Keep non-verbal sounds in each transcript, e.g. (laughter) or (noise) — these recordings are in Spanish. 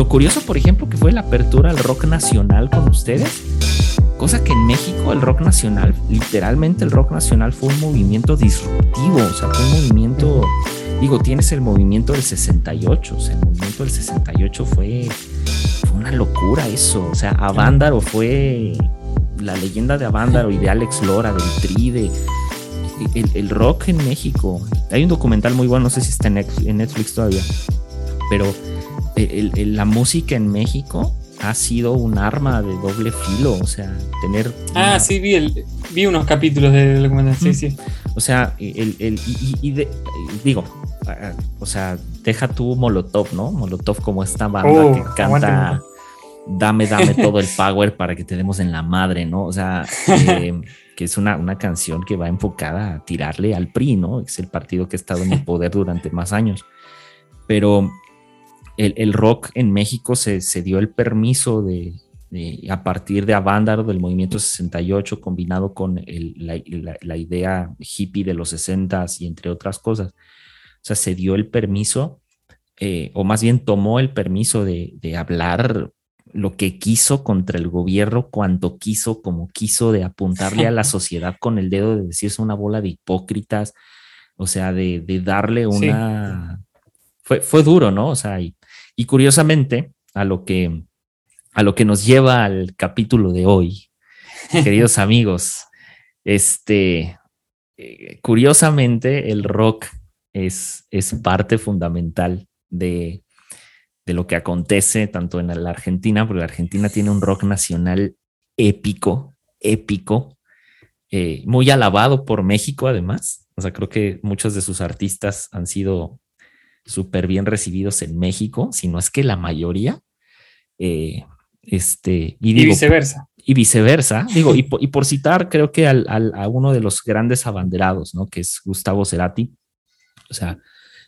lo, curioso, por ejemplo, que fue la apertura al rock nacional con ustedes. Cosa que en México el rock nacional, literalmente el rock nacional fue un movimiento disruptivo, o sea, fue un movimiento, digo, tienes el movimiento del 68, o sea, el movimiento del 68 fue, una locura eso, o sea, Avándaro fue la leyenda de Avándaro y de Alex Lora, del Tri, de, el, rock en México. Hay un documental muy bueno, no sé si está en Netflix, todavía, pero la música en México ha sido un arma de doble filo, o sea, tener... Ah, sí, vi, vi unos capítulos del documental, sí, sí. O sea, el, y, digo, o sea, deja tu Molotov, ¿no? Molotov como esta banda oh, que canta dame, dame todo el (laughs) power para que te demos en la madre, ¿no? O sea, (laughs) eh, que es una, una canción que va enfocada a tirarle al PRI, ¿no? Es el partido que ha estado en el poder durante más años. Pero el, rock en México se, se dio el permiso de, a partir de Avándaro del movimiento 68, combinado con la, idea hippie de los 60 y entre otras cosas. O sea, se dio el permiso, eh, o más bien tomó el permiso de, de hablar lo que quiso contra el gobierno, cuando quiso, como quiso, de apuntarle a la (laughs) sociedad con el dedo, de decirse una bola de hipócritas, o sea, de, darle una... Fue, fue, duro, ¿no? O sea, y, curiosamente, a lo, que, a lo que nos lleva al capítulo de hoy, (laughs) queridos amigos, este, eh, curiosamente, el rock es, es parte fundamental de, de lo que acontece tanto en la Argentina, porque la Argentina tiene un rock nacional épico, épico, eh, muy alabado por México además. O sea, creo que muchos de sus artistas han sido súper bien recibidos en México, si no es que la mayoría. Eh, este, y, viceversa. Y viceversa. Digo, y, (laughs) por citar, creo que al, a uno de los grandes abanderados, ¿no? Que es Gustavo Cerati. O sea,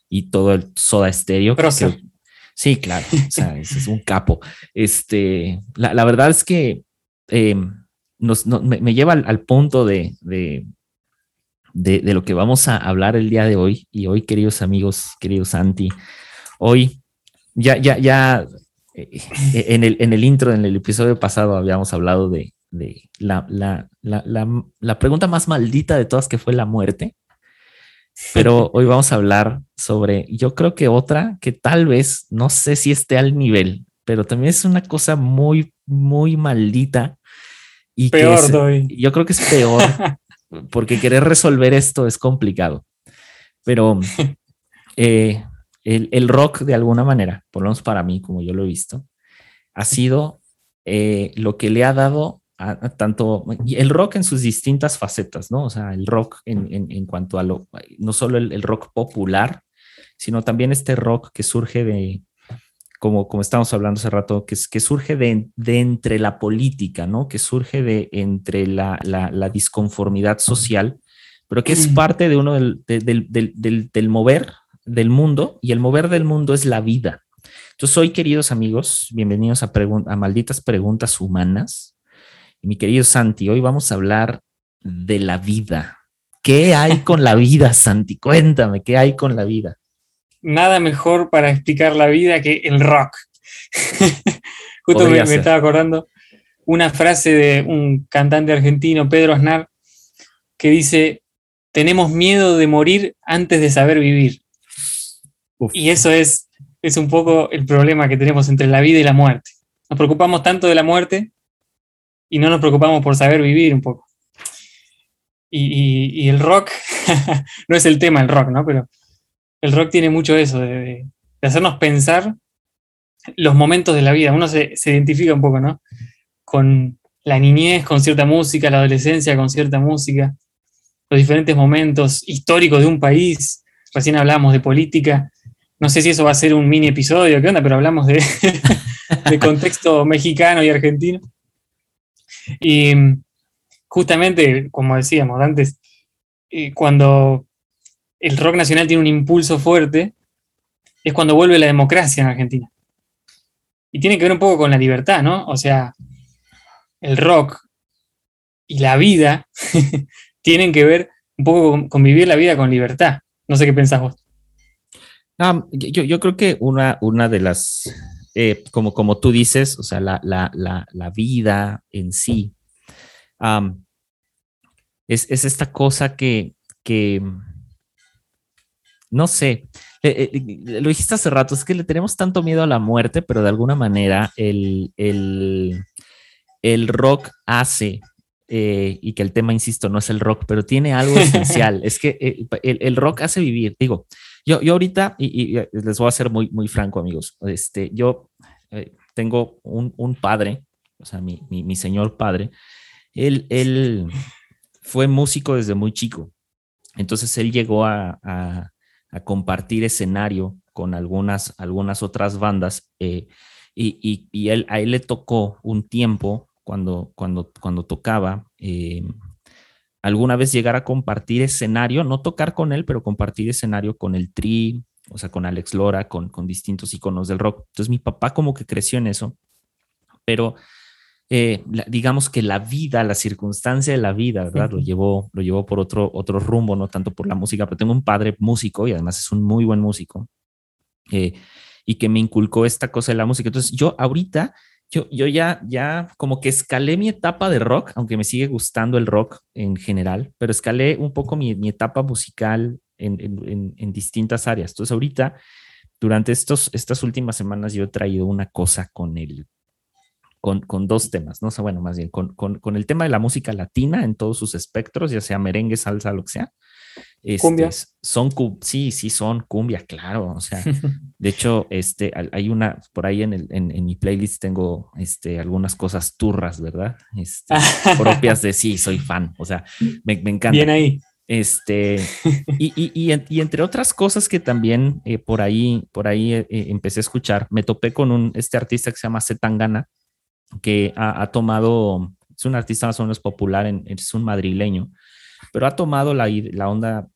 y todo el soda estéreo. Pero Sí, claro, o sea, (laughs) es un capo. Este, la, verdad es que em, me, lleva al, punto de, de, de, lo que vamos a hablar el día de hoy. Y hoy, queridos amigos, queridos Santi, hoy ya, ya, ya eh, en, el, en el intro, en el episodio pasado, habíamos hablado de, de la, la, la, la, pregunta más maldita de todas, que fue la muerte. Pero hoy vamos a hablar sobre, yo creo que otra que tal vez, no sé si esté al nivel, pero también es una cosa muy, muy maldita. Y peor, Yo creo que es peor, (laughs) porque querer resolver esto es complicado. Pero (laughs) eh, el, rock, de alguna manera, por lo menos para mí, como yo lo he visto, ha sido eh, lo que le ha dado tanto el rock en sus distintas facetas, ¿no? O sea, el rock en, cuanto a lo, no solo el, rock popular, sino también este rock que surge de, como, como estábamos hablando hace rato, que, que surge de, entre la política, ¿no? Que surge de entre la, disconformidad social, pero que es parte de uno del, del, mover del mundo, y el mover del mundo es la vida. Entonces, hoy, queridos amigos, bienvenidos a, a Malditas Preguntas Humanas mi querido Santi, hoy vamos a hablar de la vida. ¿Qué hay con la vida, Santi? Cuéntame, ¿qué hay con la vida? Nada mejor para explicar la vida que el rock. (laughs) Justo me, estaba acordando una frase de un cantante argentino, Pedro Aznar, que dice, tenemos miedo de morir antes de saber vivir. Y eso es, es un poco el problema que tenemos entre la vida y la muerte. Nos preocupamos tanto de la muerte y no nos preocupamos por saber vivir un poco. Y, el rock, (laughs) no es el tema el rock, ¿no? Pero el rock tiene mucho eso, de, hacernos pensar los momentos de la vida. Uno se, identifica un poco, ¿no? Con la niñez, con cierta música, la adolescencia con cierta música, los diferentes momentos históricos de un país. Recién hablamos de política. No sé si eso va a ser un mini episodio, ¿qué onda? Pero hablamos de, (laughs) de contexto mexicano y argentino. Y justamente, como decíamos antes, eh, cuando el rock nacional tiene un impulso fuerte, es cuando vuelve la democracia en Argentina. Y tiene que ver un poco con la libertad, ¿no? O sea, el rock y la vida (laughs) tienen que ver un poco con, vivir la vida con libertad. No sé qué pensás vos. Ah, yo, creo que una, una de las, eh, como, como tú dices, o sea, la, vida en sí, es, esta cosa que, que no sé, eh, eh, lo dijiste hace rato, es que le tenemos tanto miedo a la muerte, pero de alguna manera el, el, el rock hace eh, y que el tema, insisto, no es el rock, pero tiene algo esencial. (laughs) es que eh, el, rock hace vivir. Digo, yo, yo ahorita, y, les voy a ser muy, muy franco, amigos, este, yo eh, tengo un, padre, o sea, mi, mi, señor padre, él, él fue músico desde muy chico. Entonces él llegó a, a, compartir escenario con algunas, algunas otras bandas y, y, y él, a él le tocó un tiempo cuando, cuando, cuando tocaba. Eh, alguna vez llegar a compartir escenario, no tocar con él, pero compartir escenario con el Tri, o sea, con Alex Lora, con, con distintos iconos del rock. Entonces mi papá como que creció en eso, pero eh, digamos que la vida, la circunstancia de la vida, ¿verdad? Lo llevó, lo llevó por otro, otro rumbo, no tanto por la música, pero tengo un padre músico y además es un muy buen músico. Eh, y que me inculcó esta cosa de la música. Entonces yo ahorita yo, yo ya, ya como que escalé mi etapa de rock, aunque me sigue gustando el rock en general, pero escalé un poco mi, mi etapa musical en, en, en, distintas áreas. Entonces ahorita, durante estos, estas últimas semanas, yo he traído una cosa con el, con, con, dos temas, ¿no? O bueno, más bien con, con, con, el tema de la música latina en todos sus espectros, ya sea merengue, salsa, lo que sea, cumbia. Este, son, sí, sí, son cumbia, claro. O sea, de hecho, este, hay una, por ahí en, el, en, mi playlist tengo este, algunas cosas turras, ¿verdad? Este, (laughs) propias de sí, soy fan. O sea, me, me encanta. Bien ahí. Este, (laughs) y, y, y, entre otras cosas que también eh, por ahí, por ahí eh, empecé a escuchar, me topé con un, este artista que se llama Zetangana, que ha, tomado, es un artista más o menos popular, en, es un madrileño, pero ha tomado la, la onda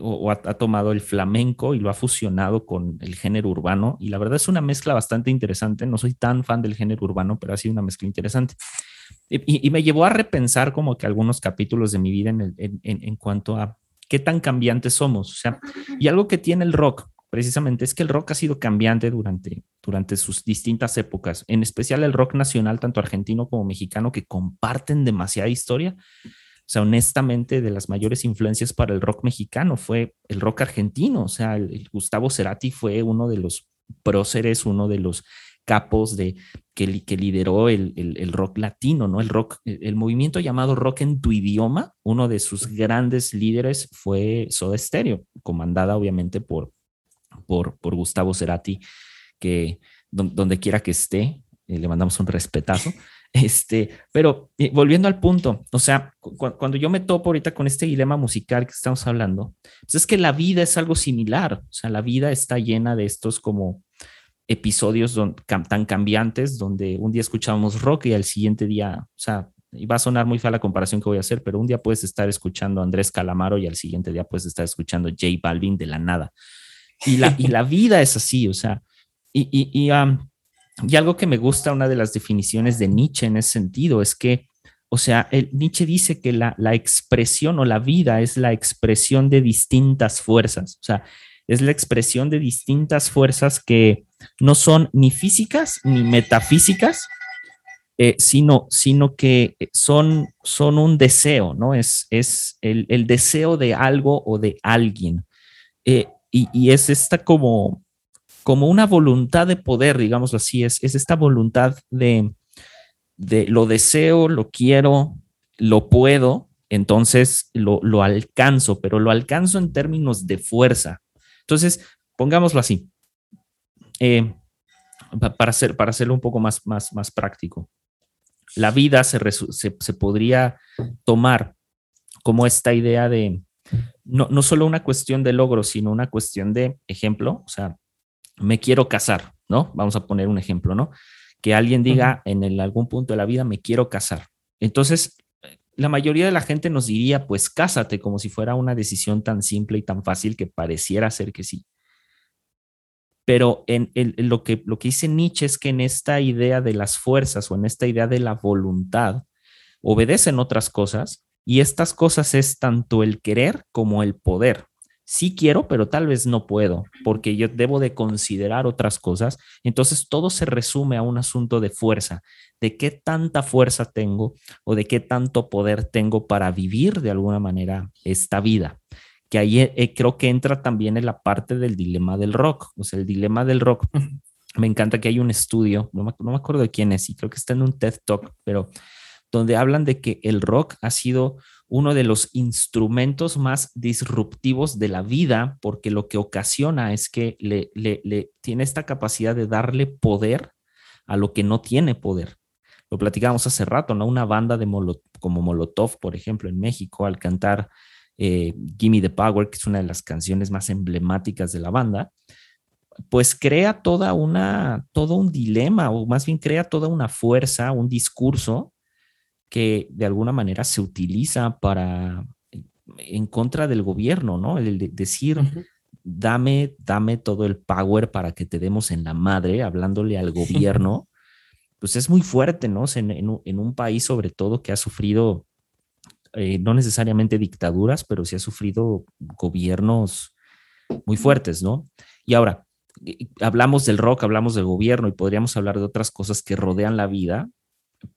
o, ha, tomado el flamenco y lo ha fusionado con el género urbano y la verdad es una mezcla bastante interesante. No soy tan fan del género urbano, pero ha sido una mezcla interesante. Y, me llevó a repensar como que algunos capítulos de mi vida en, en, en, cuanto a qué tan cambiantes somos. O sea, y algo que tiene el rock precisamente es que el rock ha sido cambiante durante, durante sus distintas épocas, en especial el rock nacional, tanto argentino como mexicano, que comparten demasiada historia o sea, honestamente, de las mayores influencias para el rock mexicano fue el rock argentino. O sea, el, Gustavo Cerati fue uno de los próceres, uno de los capos de que, que lideró el, el, rock latino, ¿no? El rock, el, movimiento llamado rock en tu idioma, uno de sus grandes líderes fue Soda Stereo, comandada obviamente por, por, por Gustavo Cerati, que donde quiera que esté, eh, le mandamos un respetazo. (laughs) Este, pero eh, volviendo al punto, o sea, cuando yo me topo ahorita con este dilema musical que estamos hablando, pues es que la vida es algo similar, o sea, la vida está llena de estos como episodios tan cambiantes donde un día escuchábamos rock y al siguiente día, o sea, y va a sonar muy fea la comparación que voy a hacer, pero un día puedes estar escuchando a Andrés Calamaro y al siguiente día puedes estar escuchando J Balvin de la nada. Y la, y la vida es así, o sea, y, y, y y algo que me gusta, una de las definiciones de Nietzsche en ese sentido, es que, o sea, el, Nietzsche dice que la, la expresión o la vida es la expresión de distintas fuerzas, o sea, es la expresión de distintas fuerzas que no son ni físicas ni metafísicas, eh, sino, sino que son, son un deseo, ¿no? Es, es el, el deseo de algo o de alguien. Eh, y, es esta como, como una voluntad de poder, digámoslo así, es, es esta voluntad de, de lo deseo, lo quiero, lo puedo, entonces lo, lo, alcanzo, pero lo alcanzo en términos de fuerza. Entonces, pongámoslo así, eh, para, hacer, para hacerlo un poco más, más, más práctico. La vida se, se podría tomar como esta idea de no, no solo una cuestión de logro, sino una cuestión de ejemplo, o sea, me quiero casar, ¿no? Vamos a poner un ejemplo, ¿no? Que alguien diga en algún punto de la vida, me quiero casar. Entonces, la mayoría de la gente nos diría, pues cásate, como si fuera una decisión tan simple y tan fácil que pareciera ser que sí. Pero en, lo, que, lo que dice Nietzsche es que en esta idea de las fuerzas o en esta idea de la voluntad, obedecen otras cosas y estas cosas es tanto el querer como el poder. sí quiero, pero tal vez no puedo, porque yo debo de considerar otras cosas. Entonces todo se resume a un asunto de fuerza, de qué tanta fuerza tengo o de qué tanto poder tengo para vivir de alguna manera esta vida. Que ahí eh, creo que entra también en la parte del dilema del rock, o sea, el dilema del rock. Me encanta que hay un estudio, no me, no me acuerdo de quién es, y creo que está en un TED Talk, pero donde hablan de que el rock ha sido uno de los instrumentos más disruptivos de la vida, porque lo que ocasiona es que le, tiene esta capacidad de darle poder a lo que no tiene poder. Lo platicábamos hace rato, ¿no? Una banda de como Molotov, por ejemplo, en México, al cantar eh, Gimme the Power, que es una de las canciones más emblemáticas de la banda, pues crea toda una, todo un dilema, o más bien crea toda una fuerza, un discurso que de alguna manera se utiliza para en contra del gobierno, ¿no? El decir, dame, dame todo el power para que te demos en la madre, hablándole al gobierno, pues es muy fuerte, ¿no? En, un país sobre todo que ha sufrido, eh, no necesariamente dictaduras, pero sí ha sufrido gobiernos muy fuertes, ¿no? Y ahora, hablamos del rock, hablamos del gobierno y podríamos hablar de otras cosas que rodean la vida,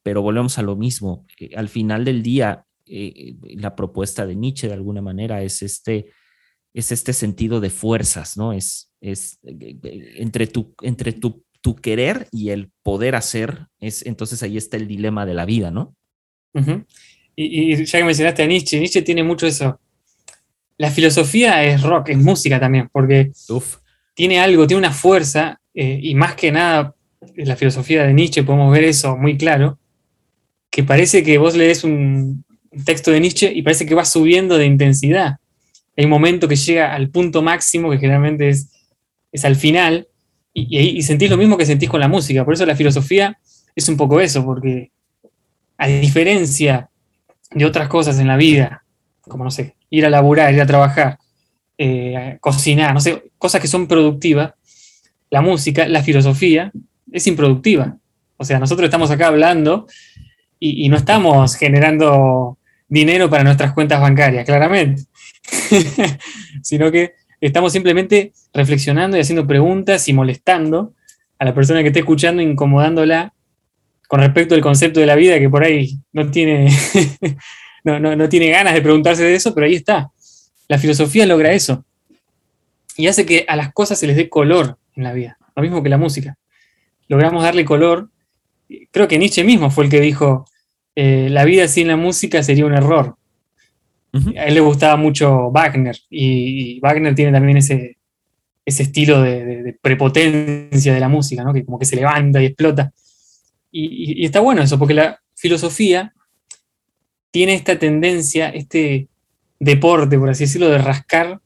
pero volvemos a lo mismo. Eh, al final del día, eh, la propuesta de Nietzsche de alguna manera es este, es este sentido de fuerzas, ¿no? Es, es eh, entre, tu, entre tu, tu querer y el poder hacer, es, entonces ahí está el dilema de la vida, ¿no? y, y, ya que mencionaste a Nietzsche, Nietzsche tiene mucho eso. La filosofía es rock, es música también, porque tiene algo, tiene una fuerza, y más que nada la filosofía de Nietzsche podemos ver eso muy claro, que parece que vos lees un texto de Nietzsche y parece que va subiendo de intensidad. Hay un momento que llega al punto máximo, que generalmente es, es al final, y, y, sentís lo mismo que sentís con la música. Por eso la filosofía es un poco eso, porque a diferencia de otras cosas en la vida, como no sé, ir a laburar, ir a trabajar, eh, cocinar, no sé, cosas que son productivas, la música, la filosofía, es improductiva. O sea, nosotros estamos acá hablando y, no estamos generando dinero para nuestras cuentas bancarias, claramente, (laughs) sino que estamos simplemente reflexionando y haciendo preguntas y molestando a la persona que esté escuchando, incomodándola con respecto al concepto de la vida, que por ahí no tiene, (laughs) no, no tiene ganas de preguntarse de eso, pero ahí está. La filosofía logra eso y hace que a las cosas se les dé color en la vida, lo mismo que la música logramos darle color. Creo que Nietzsche mismo fue el que dijo, eh, la vida sin la música sería un error. A él le gustaba mucho Wagner y, Wagner tiene también ese, ese estilo de, prepotencia de la música, ¿no? que como que se levanta y explota. Y, y, está bueno eso, porque la filosofía tiene esta tendencia, este deporte, por así decirlo, de rascar,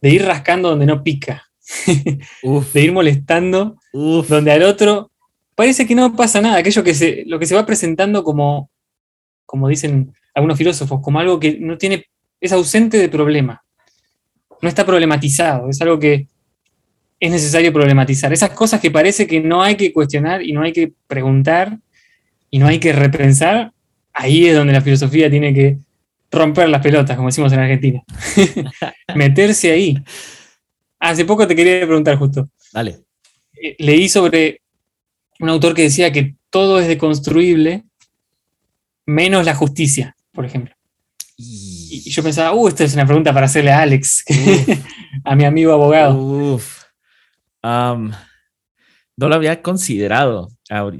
de ir rascando donde no pica. De ir molestando, donde al otro parece que no pasa nada, aquello que se, lo que se va presentando como, como dicen algunos filósofos, como algo que no tiene, es ausente de problema, no está problematizado, es algo que es necesario problematizar. Esas cosas que parece que no hay que cuestionar y no hay que preguntar y no hay que repensar, ahí es donde la filosofía tiene que romper las pelotas, como decimos en Argentina. (laughs) Meterse ahí Hace poco te quería preguntar justo. Dale. Eh, leí sobre un autor que decía que todo es deconstruible menos la justicia, por ejemplo. Y, yo pensaba, uh, esta es una pregunta para hacerle a Alex, (laughs) a mi amigo abogado. Uf. no lo había considerado.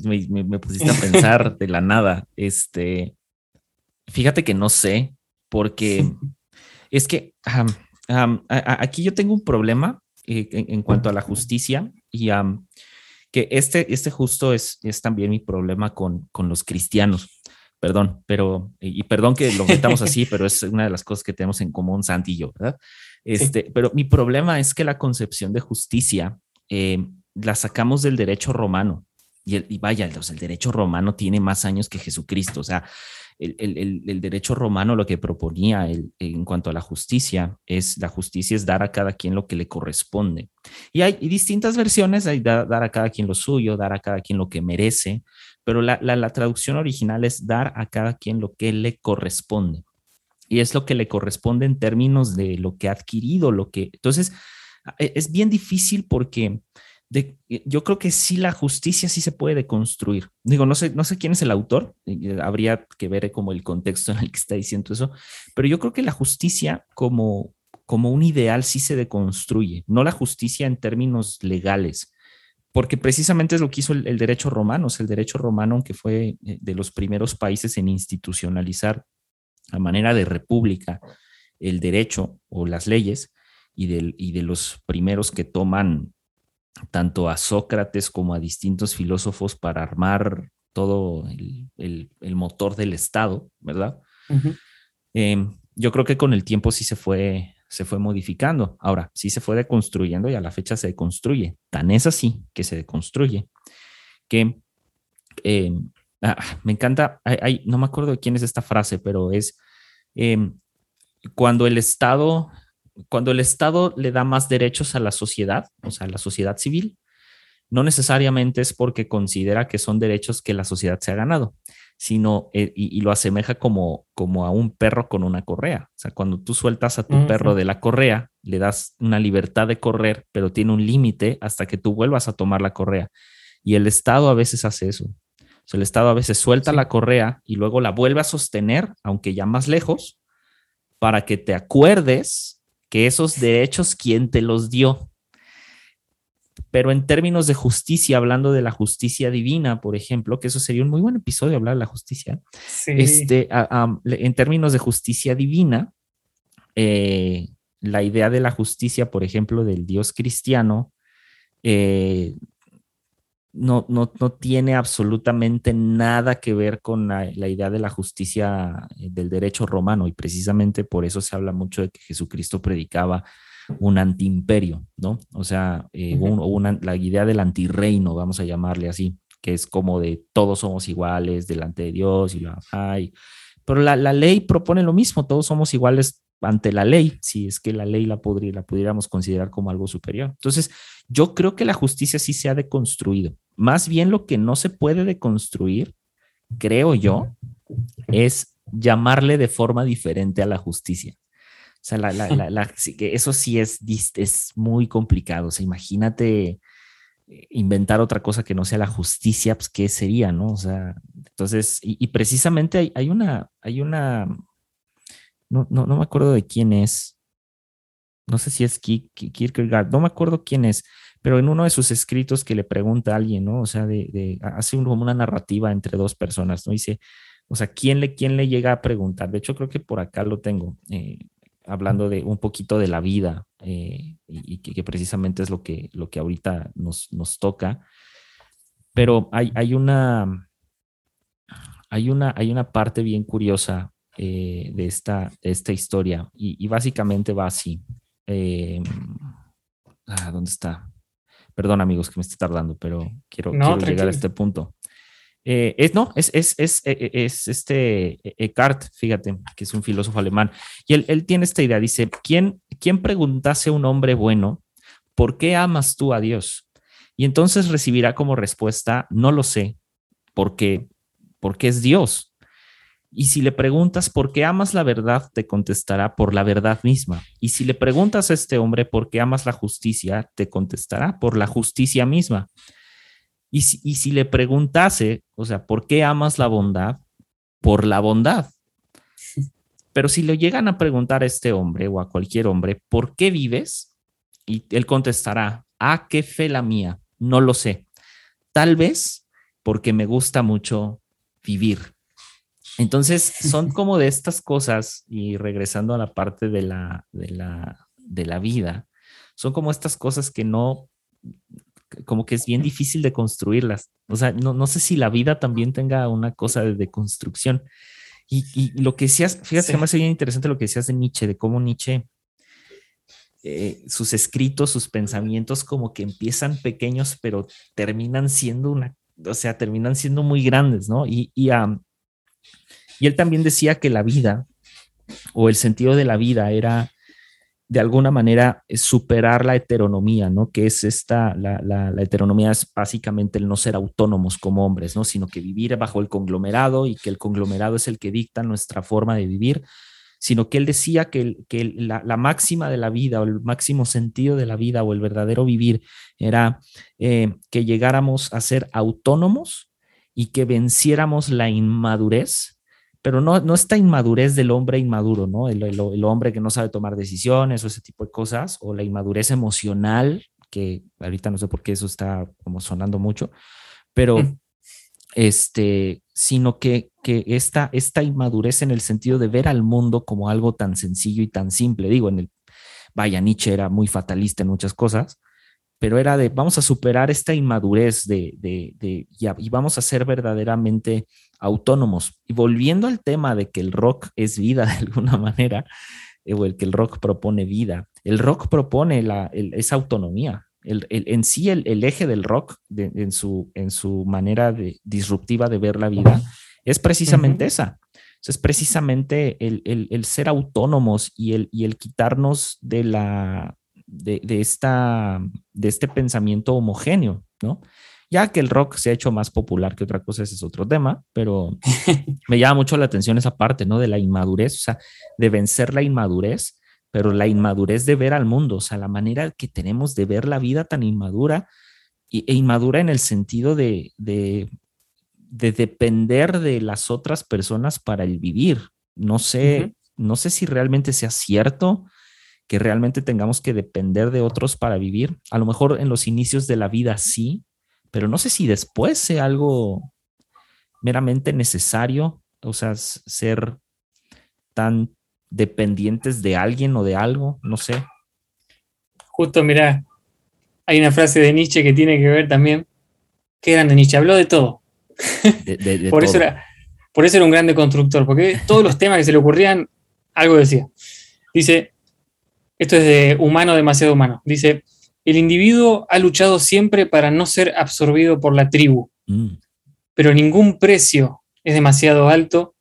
me, pusiste a (laughs) pensar de la nada. Este, fíjate que no sé, porque (laughs) es que aquí yo tengo un problema eh, en, cuanto a la justicia y que este, este justo es, es también mi problema con, con los cristianos. Perdón, pero, y, perdón que lo metamos así, pero es una de las cosas que tenemos en común Santi y yo, ¿verdad? Este, Pero mi problema es que la concepción de justicia eh, la sacamos del derecho romano. Y, el, vaya, el derecho romano tiene más años que Jesucristo. O sea, el, derecho romano lo que proponía en cuanto a la justicia es la justicia es dar a cada quien lo que le corresponde. Y hay distintas versiones, hay dar a cada quien lo suyo, dar a cada quien lo que merece, pero la, traducción original es dar a cada quien lo que le corresponde. y es lo que le corresponde en términos de lo que ha adquirido, lo que... Entonces, e, es bien difícil porque yo creo que sí la justicia sí se puede deconstruir. Digo, no sé, no sé quién es el autor, habría que ver como el contexto (laughs) en el que está diciendo eso, pero yo creo que la justicia como, como un ideal sí se deconstruye, no la justicia en términos legales, porque precisamente es lo que hizo el, derecho romano, el derecho romano, aunque fue eh, de los primeros países en institucionalizar a manera de república el derecho o las leyes y, del, y de los primeros que toman tanto a Sócrates como a distintos filósofos para armar todo el, motor del Estado, ¿verdad? Em, yo creo que con el tiempo sí se fue, se fue modificando. Ahora, sí se fue deconstruyendo y a la fecha se deconstruye. Tan es así que se deconstruye que em, ah, me encanta, no me acuerdo de quién es esta frase, pero es em, cuando el Estado cuando el Estado le da más derechos a la sociedad, o sea, a la sociedad civil, no necesariamente es porque considera que son derechos que la sociedad se ha ganado, sino eh, y, lo asemeja como, como a un perro con una correa. O sea, cuando tú sueltas a tu perro de la correa, le das una libertad de correr, pero tiene un límite hasta que tú vuelvas a tomar la correa. Y el Estado a veces hace eso. O sea, el Estado a veces suelta la correa y luego la vuelve a sostener, aunque ya más lejos, para que te acuerdes que esos derechos, ¿quién te los dio? Pero en términos de justicia, hablando de la justicia divina, por ejemplo, que eso sería un muy buen episodio hablar de la justicia, este, en términos de justicia divina, eh, la idea de la justicia, por ejemplo, del Dios cristiano, eh, no, no, no, tiene absolutamente nada que ver con la, idea de la justicia eh, del derecho romano y precisamente por eso se habla mucho de que Jesucristo predicaba un antiimperio, ¿no? O sea, eh, una, la idea del antirreino, vamos a llamarle así, que es como de todos somos iguales delante de Dios y la hay. Pero la, la ley propone lo mismo, todos somos iguales ante la ley, si es que la ley la, podría, la pudiéramos considerar como algo superior. Entonces, yo creo que la justicia sí se ha deconstruido. Más bien lo que no se puede deconstruir, creo yo, es llamarle de forma diferente a la justicia. O sea, la, la, la, (laughs) eso sí es, es muy complicado. O sea, imagínate eh, inventar otra cosa que no sea la justicia, pues qué sería, ¿no? O sea, entonces, y, precisamente hay, hay, una, hay una no, no, no me acuerdo de quién es, no sé si es Kierkegaard, no me acuerdo quién es, pero en uno de sus escritos que le pregunta a alguien, ¿no? O sea, hace como una narrativa entre dos personas, ¿no? Dice, o sea, ¿quién le, quién le llega a preguntar? De hecho, creo que por acá lo tengo, eh, hablando de un poquito de la vida eh, y, que, precisamente es lo que, lo que ahorita nos, nos toca. Pero hay, hay, una, hay, una, hay una parte bien curiosa eh, de, esta, esta historia. Y, básicamente va así. Eh, ah, ¿Dónde está? Perdón, amigos, que me esté tardando, pero quiero, llegar a este punto. Eh, es, no, es, es, es, e, e, es, este Eckhart, fíjate, que es un filósofo alemán, y él, él tiene esta idea, dice, ¿quién, ¿quién preguntase a un hombre bueno, ¿por qué amas tú a Dios? Y entonces recibirá como respuesta, no lo sé, porque, porque es Dios. Y si le preguntas por qué amas la verdad, te contestará por la verdad misma. Y si le preguntas a este hombre por qué amas la justicia, te contestará por la justicia misma. Y si, y si le preguntase, o sea, ¿por qué amas la bondad? Por la bondad. (laughs) Pero si le llegan a preguntar a este hombre o a cualquier hombre, ¿por qué vives? Y él contestará, ah, qué fe la mía, no lo sé. Tal vez porque me gusta mucho vivir. Entonces, son (laughs) como de estas cosas, y regresando a la parte de la, de la, de la vida, son como estas cosas que no, como que es bien difícil de construirlas. O sea, no, no sé si la vida también tenga una cosa de, construcción. Y, y, lo que decías, fíjate, me hace bien interesante lo que decías de Nietzsche, de cómo Nietzsche, eh, sus escritos, sus pensamientos como que empiezan pequeños, pero terminan siendo una, o sea, terminan siendo muy grandes, ¿no? Y, y y él también decía que la vida o el sentido de la vida era de alguna manera superar la heteronomía, ¿no? Que es esta, la, heteronomía es básicamente el no ser autónomos como hombres, ¿no? Sino que vivir bajo el conglomerado y que el conglomerado es el que dicta nuestra forma de vivir, sino que él decía que, la, máxima de la vida o el máximo sentido de la vida o el verdadero vivir era eh, que llegáramos a ser autónomos y que venciéramos la inmadurez, pero no, no esta inmadurez del hombre inmaduro, ¿no? El, el, hombre que no sabe tomar decisiones o ese tipo de cosas, o la inmadurez emocional, que ahorita no sé por qué eso está como sonando mucho, pero mm. este, sino que, que esta, esta inmadurez en el sentido de ver al mundo como algo tan sencillo y tan simple, digo, en el, vaya, Nietzsche era muy fatalista en muchas cosas, pero era de vamos a superar esta inmadurez de, de, de y, vamos a ser verdaderamente autónomos. Y volviendo al tema de que el rock es vida (laughs) de alguna manera, eh, o el que el rock propone vida, el rock propone la, esa autonomía. El, en sí, el, eje del rock en, su, en su manera de, disruptiva de ver la vida es precisamente esa. Es precisamente el, el, ser autónomos y el, y el quitarnos de la, de, esta, de este pensamiento homogéneo, ¿no? Ya que el rock se ha hecho más popular que otra cosa, ese es otro tema, pero (laughs) me llama mucho la atención esa parte, ¿no? De la inmadurez, o sea, de vencer la inmadurez, pero la inmadurez de ver al mundo, o sea, la manera que tenemos de ver la vida tan inmadura e inmadura en el sentido de, de, depender de las otras personas para el vivir. No sé, no sé si realmente sea cierto, que realmente tengamos que depender de otros para vivir. A lo mejor en los inicios de la vida sí, pero no sé si después sea algo meramente necesario, o sea, ser tan dependientes de alguien o de algo, no sé. Justo, mira, hay una frase de Nietzsche que tiene que ver también, que eran de Nietzsche, habló de todo. (laughs) por, Eso era, por eso era un grande constructor, porque todos los temas que se le ocurrían, algo decía. Dice, esto es de humano demasiado humano. Dice, el individuo ha luchado siempre para no ser absorbido por la tribu, mm. pero ningún precio es demasiado alto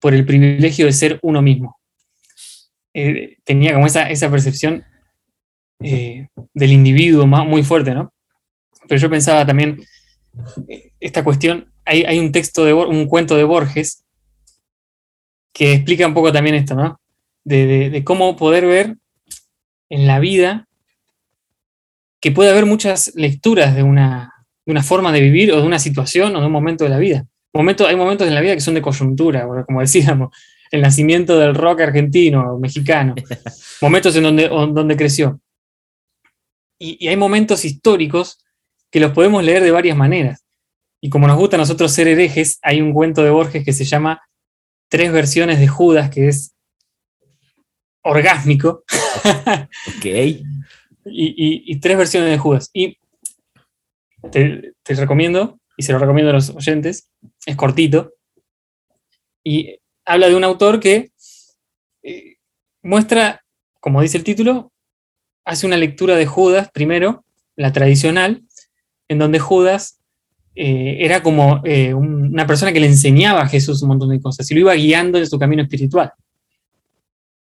por el privilegio de ser uno mismo. Eh, tenía como esa, esa percepción eh, del individuo muy fuerte, ¿no? Pero yo pensaba también, eh, esta cuestión, hay, hay, un texto, de un cuento de Borges que explica un poco también esto, ¿no? de cómo poder ver en la vida que puede haber muchas lecturas de una, forma de vivir o de una situación o de un momento de la vida. hay momentos en la vida que son de coyuntura, como decíamos, el nacimiento del rock argentino o mexicano, (laughs) momentos en donde, donde creció. Y, hay momentos históricos que los podemos leer de varias maneras. Y como nos gusta a nosotros ser herejes, hay un cuento de Borges que se llama Tres versiones de Judas, que es orgásmico. ok. (laughs) Y, tres versiones de Judas. Y te, recomiendo, y se lo recomiendo a los oyentes, es cortito. Y habla de un autor que eh, muestra, como dice el título, hace una lectura de Judas primero, la tradicional, en donde Judas eh, era como eh, una persona que le enseñaba a Jesús un montón de cosas y lo iba guiando en su camino espiritual.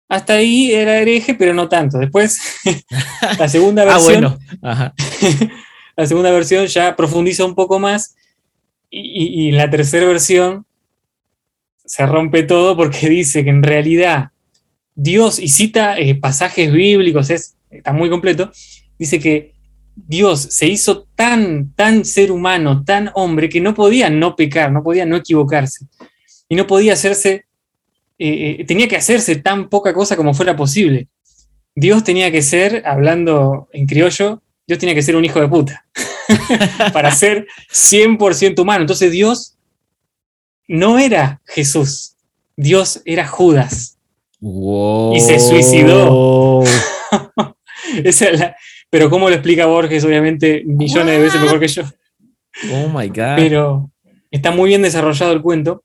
Hasta ahí era hereje, pero no tanto. Después, (laughs) la segunda ah, versión. (laughs) la segunda versión ya profundiza un poco más. Y, la tercera versión se rompe todo porque (laughs) dice que en realidad Dios, y cita eh, pasajes bíblicos, es, está muy completo, dice que Dios se hizo tan, tan ser humano, tan hombre, que no podía no pecar, no podía no equivocarse. Y no podía hacerse eh, eh, tenía que hacerse tan poca cosa como fuera posible. Dios tenía que ser, hablando en criollo, Dios tenía que ser un hijo de puta (laughs) para ser 100% humano. Entonces Dios no era Jesús, Dios era Judas. Y se suicidó. (laughs) pero ¿cómo lo explica Borges? Obviamente millones de veces mejor que yo. Oh my God. Pero está muy bien desarrollado el cuento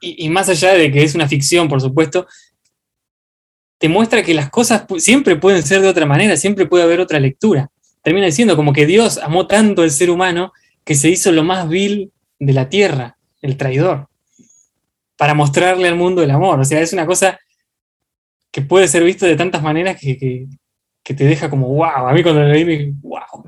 y, más allá de que es una ficción, por supuesto, te muestra que las cosas siempre pueden ser de otra manera, siempre puede haber otra lectura. Termina diciendo como que Dios amó tanto al ser humano que se hizo lo más vil de la tierra, el traidor, para mostrarle al mundo el amor. O sea, es una cosa que puede ser visto de tantas maneras que, te deja como wow. A mí cuando leí me wow.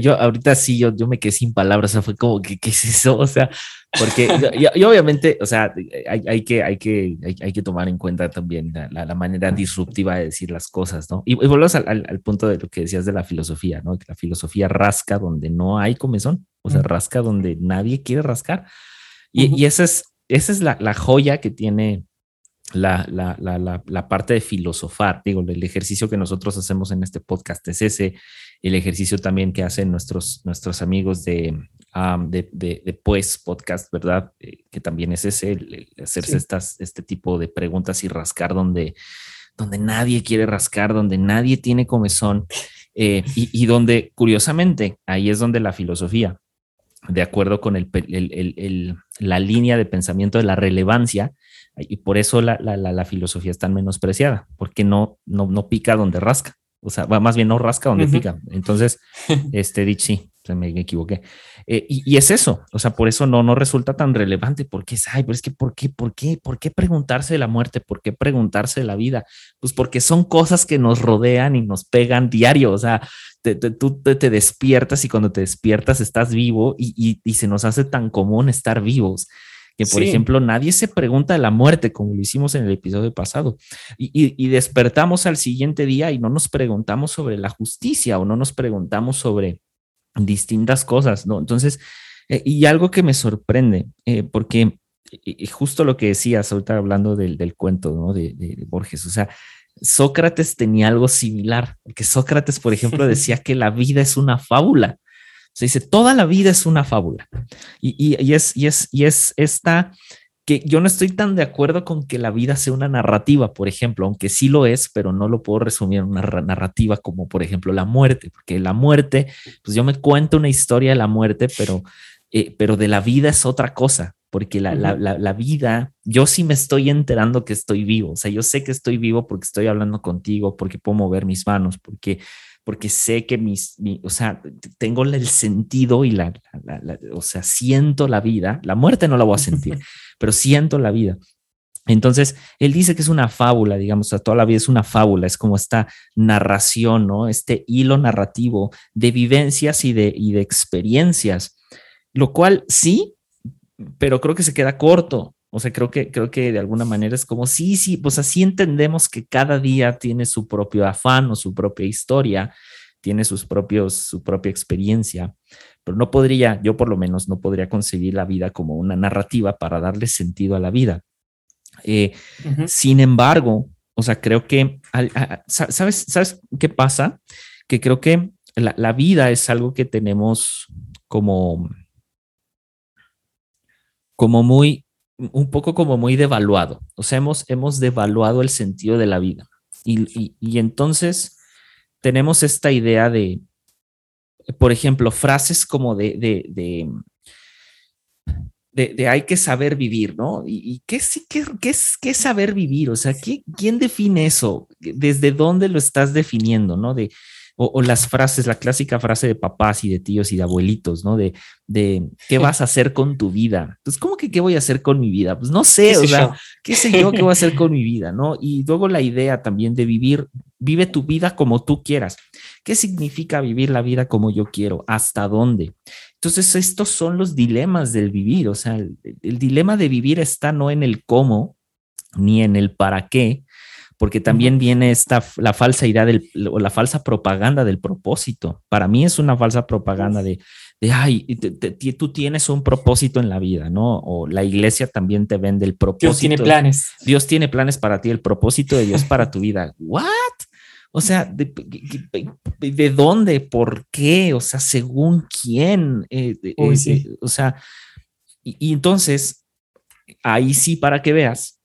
yo, ahorita sí, yo, yo me quedé sin palabras, o sea, fue como, ¿qué, qué es eso? O sea, porque yo, obviamente, o sea, hay, hay que, hay, que, hay, que tomar en cuenta también la, la, manera disruptiva de decir las cosas, ¿no? Y, volvemos al, al, punto de lo que decías de la filosofía, ¿no? Que la filosofía rasca donde no hay comezón, o sea, rasca donde nadie quiere rascar. Y, y esa es, esa es la, la joya que tiene la, la, la, la, parte de filosofar, digo, el ejercicio que nosotros hacemos en este podcast es ese, el ejercicio también que hacen nuestros, nuestros amigos de, de, de, Pues Podcast, ¿verdad? Eh, que también es ese, hacerse estas, este tipo de preguntas y rascar donde, donde nadie quiere rascar, donde nadie tiene comezón, eh, y, y, donde, curiosamente, ahí es donde la filosofía, de acuerdo con el, el, el, la línea de pensamiento de la relevancia, y por eso la, la, la, filosofía es tan menospreciada, porque no, no, no pica donde rasca. O sea, más bien no rasca donde pica. Entonces, (laughs) este dicho sí, me equivoqué. Eh, y, y, es eso, o sea, por eso no, no resulta tan relevante, porque es, ay, pero es que, ¿por qué, por qué, por qué preguntarse de la muerte? ¿Por qué preguntarse de la vida? Pues porque son cosas que nos rodean y nos pegan diario, o sea, tú te, despiertas y cuando te despiertas estás vivo y, y, y se nos hace tan común estar vivos que por ejemplo nadie se pregunta de la muerte como lo hicimos en el episodio pasado y, despertamos al siguiente día y no nos preguntamos sobre la justicia o no nos preguntamos sobre distintas cosas, ¿no? Entonces, eh, y algo que me sorprende, eh, porque justo lo que decías ahorita hablando del, del cuento, ¿no? De, de, Borges, o sea, Sócrates tenía algo similar, porque Sócrates, por ejemplo, (laughs) decía que la vida es una fábula. Se dice, toda la vida es una fábula. Y, es, y, es, y es esta que yo no estoy tan de acuerdo con que la vida sea una narrativa, por ejemplo, aunque sí lo es, pero no lo puedo resumir en una narrativa como, por ejemplo, la muerte, porque la muerte, pues yo me cuento una historia de la muerte, pero, eh, pero de la vida es otra cosa, porque la, la, la, vida, yo sí me estoy enterando que estoy vivo, o sea, yo sé que estoy vivo porque estoy hablando contigo, porque puedo mover mis manos, porque porque sé que mis, o sea, tengo el sentido y la, o sea, siento la vida. La muerte no la voy a sentir, (laughs) pero siento la vida. Entonces, él dice que es una fábula, digamos, toda la vida es una fábula, es como esta narración, ¿no? Este hilo narrativo de vivencias y de, y de experiencias, lo cual sí, pero creo que se queda corto, o sea, creo que, creo que de alguna manera es como, sí, sí, pues así entendemos que cada día tiene su propio afán o su propia historia, tiene sus propios, su propia experiencia, pero no podría, yo por lo menos no podría concebir la vida como una narrativa para darle sentido a la vida. Eh, sin embargo, o sea, creo que, ¿sabes, ¿sabes qué pasa? Que creo que la, la vida es algo que tenemos como, como muy, un poco como muy devaluado. O sea, hemos, hemos devaluado el sentido de la vida. Y, y, entonces tenemos esta idea de, por ejemplo, frases como de, de, de, hay que saber vivir, ¿no? ¿Y, qué, qué, qué, es, qué saber vivir? O sea, ¿qué, ¿quién define eso? ¿Desde dónde lo estás definiendo, no? De, o, las frases, la clásica frase de papás y de tíos y de abuelitos, ¿no? De, de ¿qué vas a hacer con tu vida? Pues, ¿cómo que qué voy a hacer con mi vida? Pues no sé, o sea, ¿qué sé yo qué voy a hacer con (laughs) mi vida, no? Y luego la idea también de vivir, vive tu vida como tú quieras. ¿Qué significa vivir la vida como yo quiero? ¿Hasta dónde? Entonces, estos son los dilemas del vivir, o sea, el, el dilema de vivir está no en el cómo, ni en el para qué, porque también viene esta, la falsa idea del, o la falsa propaganda del propósito. Para mí es una falsa propaganda de, de ay, tú tienes un propósito en la vida, ¿no? O la iglesia también te vende el propósito. Dios tiene planes. Dios tiene planes para ti, el propósito de Dios para tu vida. (laughs) ¿What? O sea, ¿de, de dónde? ¿Por qué? O sea, ¿según quién? Eh, eh, eh, o sea, y, y entonces, ahí sí, para que veas,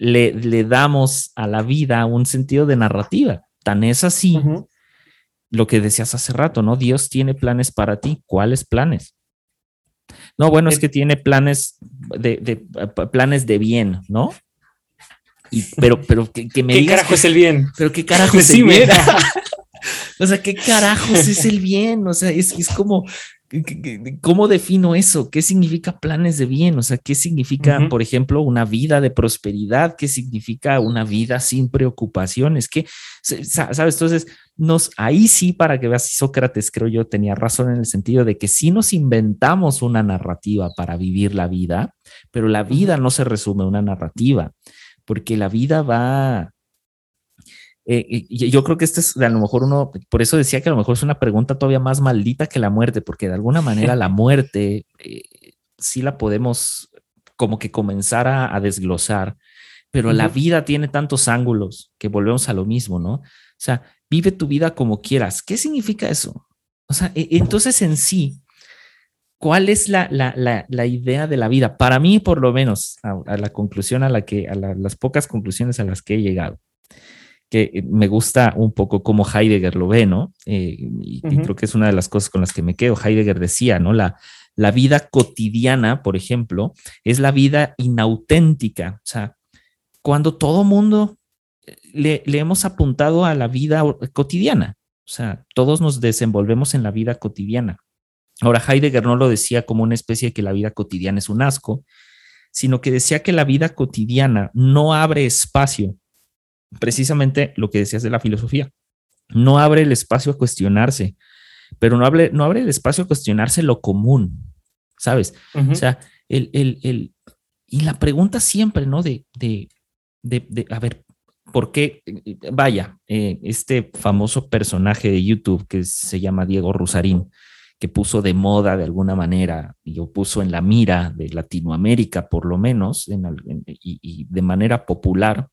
le, damos a la vida un sentido de narrativa. Tan es así lo que decías hace rato, ¿no? Dios tiene planes para ti. ¿Cuáles planes? No, bueno, es que tiene planes de, planes de bien, ¿no? Y, pero, pero que, me ¿Qué carajo es el bien? Pero qué carajo es el bien. (laughs) o sea, ¿qué carajos es el bien? O sea, es, es como, ¿Cómo defino eso? ¿Qué significa planes de bien? O sea, ¿qué significa, por ejemplo, una vida de prosperidad? ¿Qué significa una vida sin preocupaciones? ¿Qué, sabes? Entonces, nos, ahí sí, para que veas, Sócrates, creo yo, tenía razón en el sentido de que sí nos inventamos una narrativa para vivir la vida, pero la vida no se resume a una narrativa, porque la vida va, eh, yo creo que este es a lo mejor uno, por eso decía que a lo mejor es una pregunta todavía más maldita que la muerte, porque de alguna manera la muerte eh, sí la podemos como que comenzar a, desglosar, pero la vida tiene tantos ángulos que volvemos a lo mismo, ¿no? O sea, vive tu vida como quieras. ¿Qué significa eso? O sea, e, entonces en sí, ¿cuál es la, la, idea de la vida? Para mí, por lo menos, a, la conclusión a la que, a las pocas conclusiones a las que he llegado, que eh, me gusta un poco cómo Heidegger lo ve, ¿no? Eh, y, creo que es una de las cosas con las que me quedo. Heidegger decía, ¿no? La, la vida cotidiana, por ejemplo, es la vida inauténtica. O sea, cuando todo mundo eh, le, le hemos apuntado a la vida cotidiana. O sea, todos nos desenvolvemos en la vida cotidiana. Ahora, Heidegger no lo decía como una especie de que la vida cotidiana es un asco, sino que decía que la vida cotidiana no abre espacio precisamente lo que decías de la filosofía. No abre el espacio a cuestionarse, pero no abre, no abre el espacio a cuestionarse lo común, ¿sabes? O sea, el, el, y la pregunta siempre, ¿no? De, de, de, a ver, ¿por qué? Vaya, eh, este famoso personaje de YouTube que se llama Diego Rusarín, que puso de moda de alguna manera y lo puso en la mira de Latinoamérica, por lo menos, y, y, de manera popular,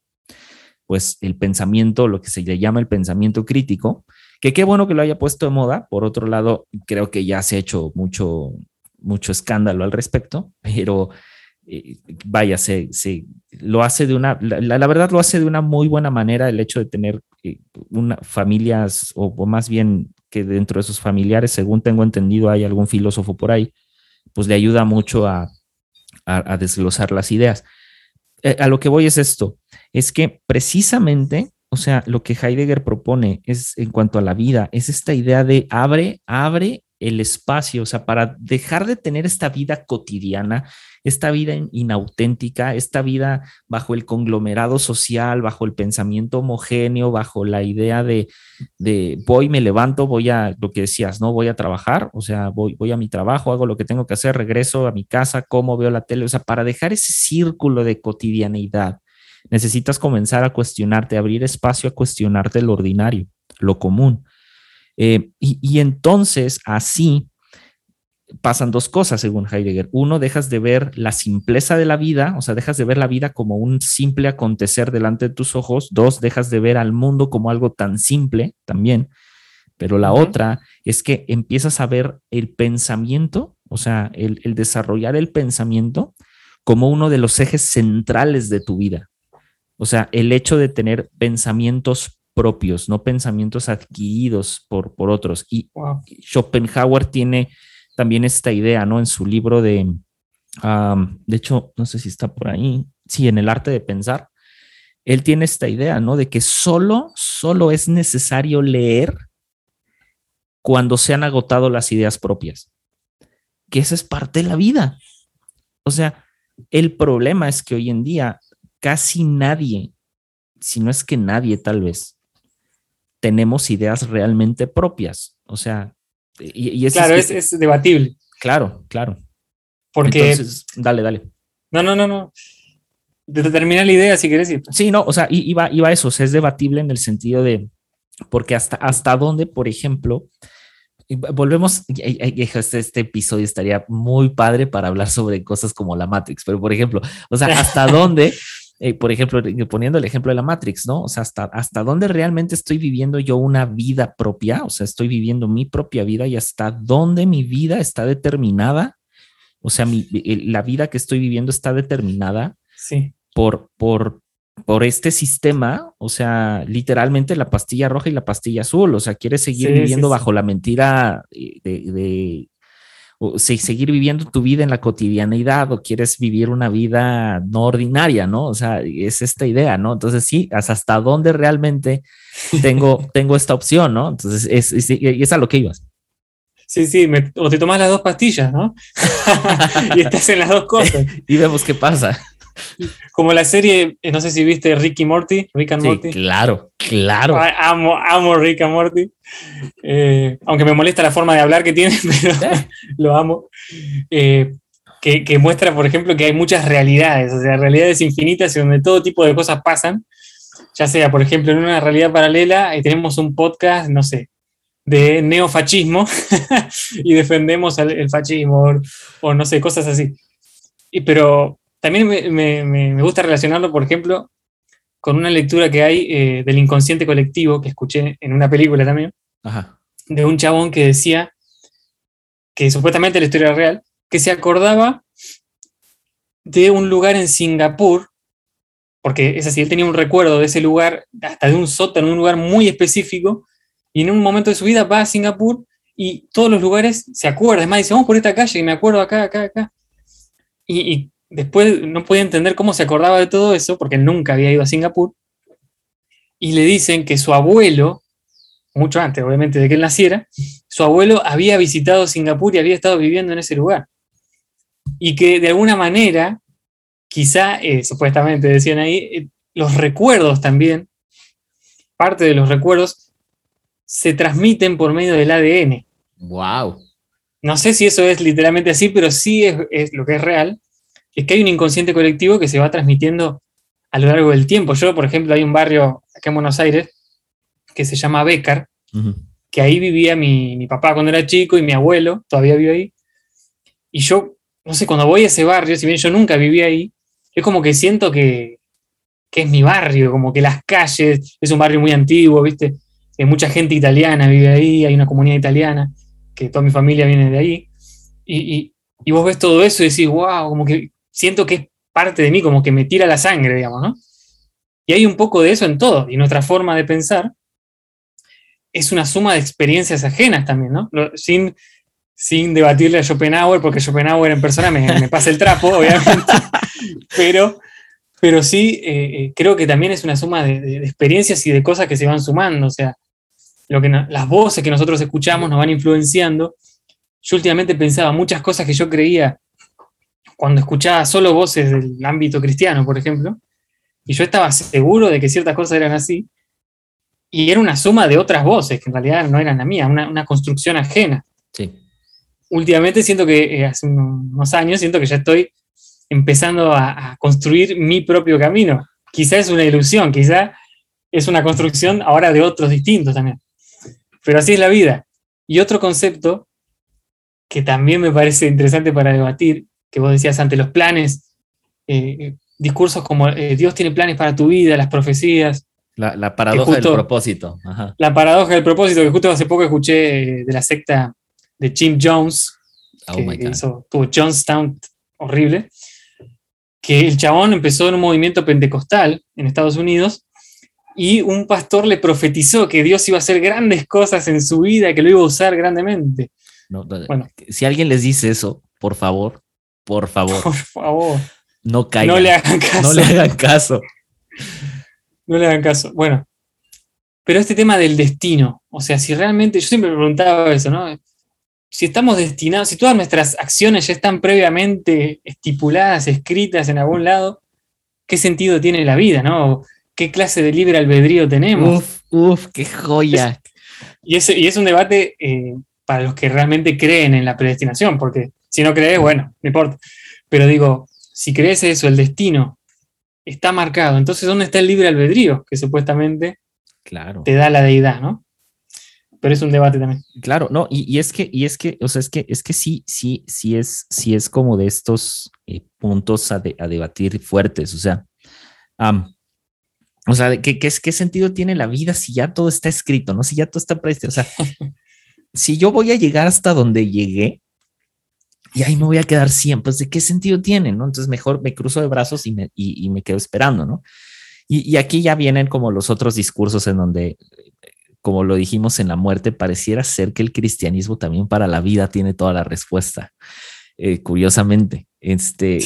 pues el pensamiento, lo que se le llama el pensamiento crítico, que qué bueno que lo haya puesto de moda. Por otro lado, creo que ya se ha hecho mucho, mucho escándalo al respecto, pero eh, vaya, se, se, lo hace de una, la, verdad lo hace de una muy buena manera el hecho de tener eh, una, familias, o, más bien que dentro de sus familiares, según tengo entendido, hay algún filósofo por ahí, pues le ayuda mucho a, a, desglosar las ideas. Eh, a lo que voy es esto es que precisamente, o sea, lo que Heidegger propone es en cuanto a la vida, es esta idea de abre, abre el espacio, o sea, para dejar de tener esta vida cotidiana, esta vida inauténtica, esta vida bajo el conglomerado social, bajo el pensamiento homogéneo, bajo la idea de, de voy, me levanto, voy a, lo que decías, ¿no? Voy a trabajar, o sea, voy, voy a mi trabajo, hago lo que tengo que hacer, regreso a mi casa, como veo la tele, o sea, para dejar ese círculo de cotidianidad Necesitas comenzar a cuestionarte, abrir espacio a cuestionarte lo ordinario, lo común. Eh, y, entonces así pasan dos cosas según Heidegger. Uno, dejas de ver la simpleza de la vida, o sea, dejas de ver la vida como un simple acontecer delante de tus ojos. Dos, dejas de ver al mundo como algo tan simple también. Pero la otra es que empiezas a ver el pensamiento, o sea, el desarrollar el pensamiento como uno de los ejes centrales de tu vida. O sea, el hecho de tener pensamientos propios, no pensamientos adquiridos por, por otros. Y Schopenhauer tiene también esta idea, ¿no? En su libro de, de hecho, no sé si está por ahí, sí, en el arte de pensar, él tiene esta idea, ¿no? De que solo, solo es necesario leer cuando se han agotado las ideas propias, que esa es parte de la vida. O sea, el problema es que hoy en día casi nadie, si no es que nadie tal vez, tenemos ideas realmente propias. O sea, y, claro, es, debatible. Claro, claro. Porque. Entonces, dale, dale. No, no, no, no. Determina la idea si quieres ir. Sí, no, o sea, iba, iba eso, o sea, es debatible en el sentido de, porque hasta, hasta dónde, por ejemplo, volvemos, este, este episodio estaría muy padre para hablar sobre cosas como la Matrix, pero por ejemplo, o sea, hasta (laughs) dónde eh, por ejemplo, poniendo el ejemplo de la Matrix, ¿no? O sea, hasta, hasta dónde realmente estoy viviendo yo una vida propia, o sea, estoy viviendo mi propia vida y hasta dónde mi vida está determinada, o sea, mi, la vida que estoy viviendo está determinada sí. por, por, por este sistema, o sea, literalmente la pastilla roja y la pastilla azul, o sea, quieres seguir viviendo bajo la mentira de, o seguir viviendo tu vida en la cotidianidad o quieres vivir una vida no ordinaria, ¿no? O sea, es esta idea, ¿no? Entonces sí, hasta dónde realmente (laughs) tengo, tengo esta opción, ¿no? Entonces es, es, es a lo que ibas. Sí, sí, o te tomas las dos pastillas, ¿no? (laughs) y estás en las dos cosas. (laughs) y vemos qué pasa. Como la serie, eh, no sé si viste Ricky Morty, Rick and sí, Claro, claro. amo, amo Rick and Morty. Eh, aunque me molesta la forma de hablar que tiene, (laughs) pero lo amo. Eh, que, que, muestra, por ejemplo, que hay muchas realidades, o sea, realidades infinitas y donde todo tipo de cosas pasan. Ya sea, por ejemplo, en una realidad paralela, y tenemos un podcast, no sé, de neofascismo (laughs) y defendemos el, fascismo o, no sé, cosas así. Y, pero también me, gusta relacionarlo, por ejemplo, con una lectura que hay eh, del inconsciente colectivo que escuché en una película también, de un chabón que decía que supuestamente la historia real, que se acordaba de un lugar en Singapur, porque es así, él tenía un recuerdo de ese lugar, hasta de un sótano, un lugar muy específico, y en un momento de su vida va a Singapur y todos los lugares se acuerda. Es más, dice, vamos por esta calle y me acuerdo acá, acá, acá. Y, después no podía entender cómo se acordaba de todo eso, porque nunca había ido a Singapur. Y le dicen que su abuelo, mucho antes obviamente de que él naciera, su abuelo había visitado Singapur y había estado viviendo en ese lugar. Y que de alguna manera, quizá, eh, supuestamente decían ahí, eh, los recuerdos también, parte de los recuerdos, se transmiten por medio del ADN. Wow. No sé si eso es literalmente así, pero sí es, lo que es real. Es que hay un inconsciente colectivo que se va transmitiendo a lo largo del tiempo. Yo, por ejemplo, hay un barrio acá en Buenos Aires que se llama Becar, que ahí vivía mi, mi, papá cuando era chico y mi abuelo todavía vive ahí. Y yo, no sé, cuando voy a ese barrio, si bien yo nunca viví ahí, es como que siento que, que es mi barrio, como que las calles, es un barrio muy antiguo, ¿viste? mucha gente italiana vive ahí, hay una comunidad italiana, que toda mi familia viene de ahí, y, vos ves todo eso y decís, wow, como que siento que es parte de mí, como que me tira la sangre, digamos, ¿no? Y hay un poco de eso en todo, y nuestra forma de pensar es una suma de experiencias ajenas también, ¿no? Sin, sin debatirle a Schopenhauer, porque Schopenhauer en persona me, pasa el trapo, (laughs) obviamente, pero, pero sí eh, eh, creo que también es una suma de, de, experiencias y de cosas que se van sumando, o sea, lo que las voces que nosotros escuchamos nos van influenciando. Yo últimamente pensaba muchas cosas que yo creía cuando escuchaba solo voces del ámbito cristiano, por ejemplo, y yo estaba seguro de que ciertas cosas eran así, y era una suma de otras voces que en realidad no eran la mía, una, construcción ajena. Sí. Últimamente siento que, eh, hace unos años, siento que ya estoy empezando a, a construir mi propio camino. Quizá es una ilusión, quizá es una construcción ahora de otros distintos también. Pero así es la vida. Y otro concepto que también me parece interesante para debatir, que vos decías ante los planes, eh, discursos como eh, Dios tiene planes para tu vida, las profecías. La, paradoja del propósito. La paradoja del propósito, que justo hace poco escuché eh, de la secta de Jim Jones, oh que hizo, tuvo Jonestown horrible, que el chabón empezó en un movimiento pentecostal en Estados Unidos y un pastor le profetizó que Dios iba a hacer grandes cosas en su vida, que lo iba a usar grandemente. bueno, si alguien les dice eso, por favor, por favor. Por favor. No caigan. No le hagan caso. No le hagan caso. no le hagan caso. Bueno, pero este tema del destino, o sea, si realmente, yo siempre me preguntaba eso, ¿no? Si estamos destinados, si todas nuestras acciones ya están previamente estipuladas, escritas en algún lado, ¿qué sentido tiene la vida, no? qué clase de libre albedrío tenemos. Uf, uf, qué joya. y, es, y es un debate eh, para los que realmente creen en la predestinación, porque si no crees, bueno, no importa. Pero digo, si crees eso, el destino está marcado, entonces ¿dónde está el libre albedrío que supuestamente claro. te da la deidad, ¿no? Pero es un debate también. Claro, no, y, es que, y es que, o sea, es que, es que sí, sí, sí es, sí es como de estos eh, puntos a, debatir fuertes. O sea, o sea, ¿qué, qué, ¿qué, sentido tiene la vida si ya todo está escrito, no? Si ya todo está presto. O sea, (laughs) si yo voy a llegar hasta donde llegué y ahí me voy a quedar siempre, pues ¿de qué sentido tiene, no? Entonces mejor me cruzo de brazos y me, y, me quedo esperando, ¿no? Y, y, aquí ya vienen como los otros discursos en donde, como lo dijimos en la muerte, pareciera ser que el cristianismo también para la vida tiene toda la respuesta, eh, curiosamente. Este,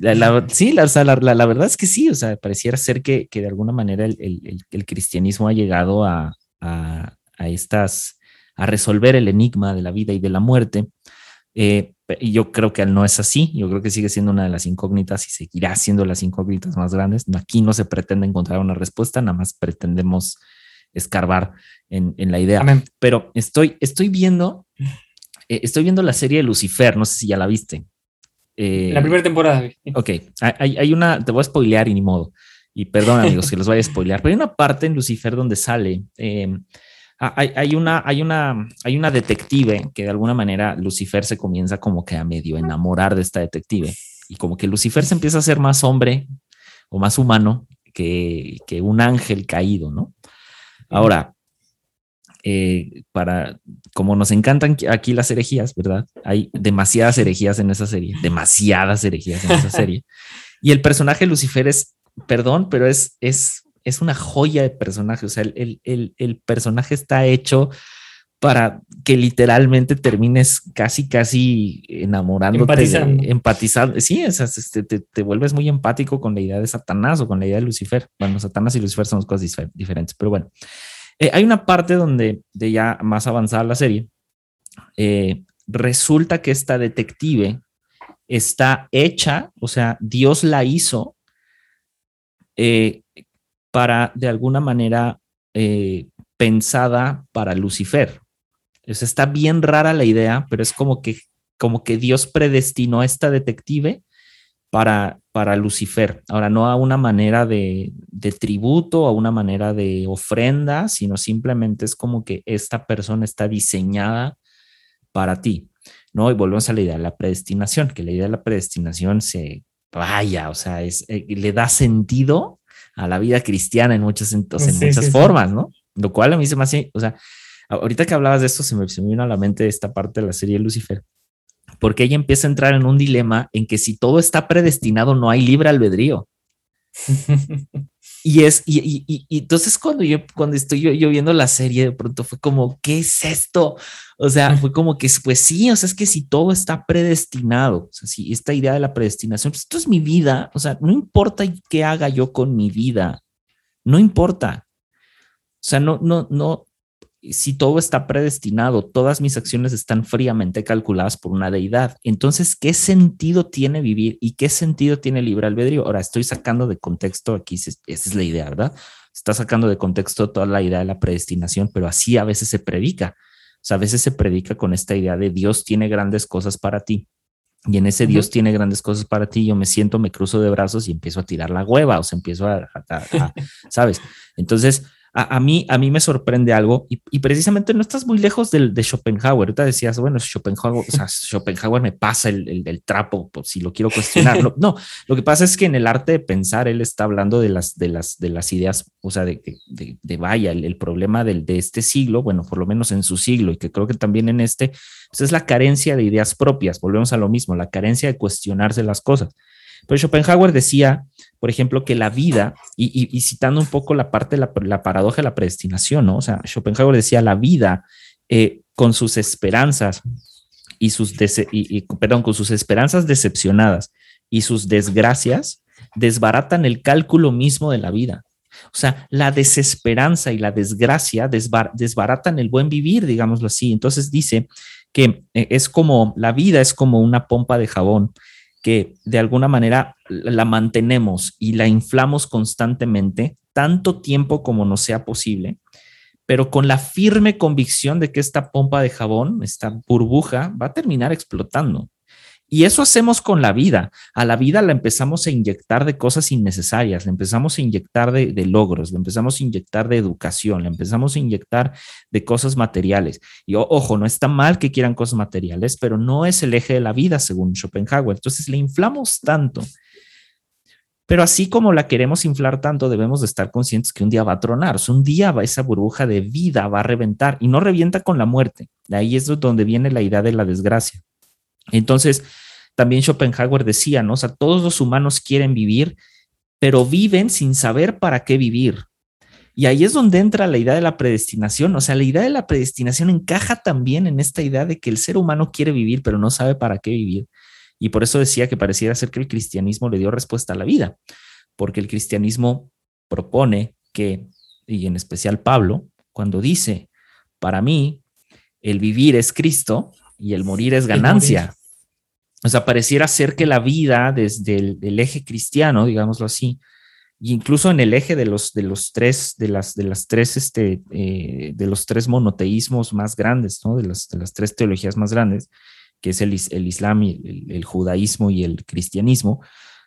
la, sí, la, la, verdad es que sí, o sea, pareciera ser que, que de alguna manera el, el, el cristianismo ha llegado a, a, a, estas, a resolver el enigma de la vida y de la muerte. Eh, y yo creo que no es así. Yo creo que sigue siendo una de las incógnitas y seguirá siendo las incógnitas más grandes. Aquí no se pretende encontrar una respuesta, nada más pretendemos escarbar en, la idea. Pero estoy, estoy viendo, eh, estoy viendo la serie de Lucifer. No sé si ya la viste. Eh, la primera temporada. Ok, hay, hay, una, te voy a spoilear y ni modo. Y perdón, amigos, que los vaya a spoilear, pero hay una parte en Lucifer donde sale. Em, hay, una, hay, una, hay una detective que de alguna manera Lucifer se comienza como que a medio enamorar de esta detective y como que Lucifer se empieza a ser más hombre o más humano que, que un ángel caído, ¿no? Ahora, eh, para, como nos encantan aquí las herejías, ¿verdad? Hay demasiadas herejías en esa serie, demasiadas herejías en esa serie. Y el personaje Lucifer es, perdón, pero es, es, es una joya de personaje. O sea, el, el, el personaje está hecho para que literalmente termines casi, casi enamorándote, empatizando. empatizando. Sí, este, te, te, vuelves muy empático con la idea de Satanás o con la idea de Lucifer. Bueno, Satanás y Lucifer son dos cosas diferentes, pero bueno. Eh, hay una parte donde, de ya más avanzada la serie, eh, resulta que esta detective está hecha, o sea, Dios la hizo eh, para, de alguna manera, pensada para Lucifer. está bien rara la idea, pero es como que, como que Dios predestinó a esta detective para, para Lucifer. Ahora, no a una manera de, de tributo, a una manera de ofrenda, sino simplemente es como que esta persona está diseñada para ti. ¿no? Y volvemos a la idea de la predestinación, que la idea de la predestinación se vaya, o sea, es, eh, le da sentido a la vida cristiana en muchas, en muchas formas, ¿no? Lo cual a mí se me hace, o sea, ahorita que hablabas de esto, se me, se me vino a la mente esta parte de la serie Lucifer, porque ella empieza a entrar en un dilema en que si todo está predestinado, no hay libre albedrío. (laughs) y es, y, y, y, entonces cuando yo, cuando estoy yo, viendo la serie, de pronto fue como, ¿qué es esto? O sea, fue como que, pues sí, o sea, es que si todo está predestinado, o sea, si esta idea de la predestinación, pues esto es mi vida, o sea, no importa qué haga yo con mi vida, no importa. O sea, no, no, no, si todo está predestinado, todas mis acciones están fríamente calculadas por una deidad. Entonces, ¿qué sentido tiene vivir y qué sentido tiene libre albedrío? Ahora, estoy sacando de contexto aquí, esa es la idea, ¿verdad? Está sacando de contexto toda la idea de la predestinación, pero así a veces se predica. O sea, a veces se predica con esta idea de Dios tiene grandes cosas para ti. Y en ese Dios tiene grandes cosas para ti, yo me siento, me cruzo de brazos y empiezo a tirar la hueva, o sea, empiezo a, a (laughs) ¿sabes? Entonces, a, mí, a mí me sorprende algo y, precisamente no estás muy lejos del, de Schopenhauer. Ahorita decías, bueno, Schopenhauer, o sea, (laughs) Schopenhauer me pasa el, el, trapo por si lo quiero cuestionar. no, lo que pasa es que en el arte de pensar él está hablando de las, de las, de las ideas, o sea, de, de, de vaya, el, problema del, de este siglo, bueno, por lo menos en su siglo y que creo que también en este, pues es la carencia de ideas propias. Volvemos a lo mismo, la carencia de cuestionarse las cosas. Pero Schopenhauer decía por ejemplo, que la vida, y, citando un poco la parte de la, paradoja de la predestinación, ¿no? O sea, Schopenhauer decía, la vida eh, con sus esperanzas y sus, y, perdón, con sus esperanzas decepcionadas y sus desgracias, desbaratan el cálculo mismo de la vida. O sea, la desesperanza y la desgracia desbaratan el buen vivir, digámoslo así. Entonces dice que eh, es como, la vida es como una pompa de jabón que de alguna manera la mantenemos y la inflamos constantemente tanto tiempo como nos sea posible, pero con la firme convicción de que esta pompa de jabón, esta burbuja, va a terminar explotando. Y eso hacemos con la vida. A la vida la empezamos a inyectar de cosas innecesarias, le empezamos a inyectar de, logros, le empezamos a inyectar de educación, le empezamos a inyectar de cosas materiales. Y ojo, no está mal que quieran cosas materiales, pero no es el eje de la vida, según Schopenhauer. Entonces le inflamos tanto. Pero así como la queremos inflar tanto, debemos de estar conscientes que un día va a tronar. un día va esa burbuja de vida va a reventar y no revienta con la muerte. Ahí es donde viene la idea de la desgracia. Entonces, también Schopenhauer decía, ¿no? O sea, todos los humanos quieren vivir, pero viven sin saber para qué vivir. Y ahí es donde entra la idea de la predestinación. O sea, la idea de la predestinación encaja también en esta idea de que el ser humano quiere vivir, pero no sabe para qué vivir. Y por eso decía que pareciera ser que el cristianismo le dio respuesta a la vida, porque el cristianismo propone que, y en especial Pablo, cuando dice, para mí, el vivir es Cristo y el morir es ganancia. O sea, pareciera ser que la vida desde el, eje cristiano, digámoslo así, incluso en el eje de los, de los tres, de las, de las tres, este, eh, de los tres monoteísmos más grandes, ¿no? De las, de las tres teologías más grandes, que es el, el Islam, el, el, judaísmo y el cristianismo.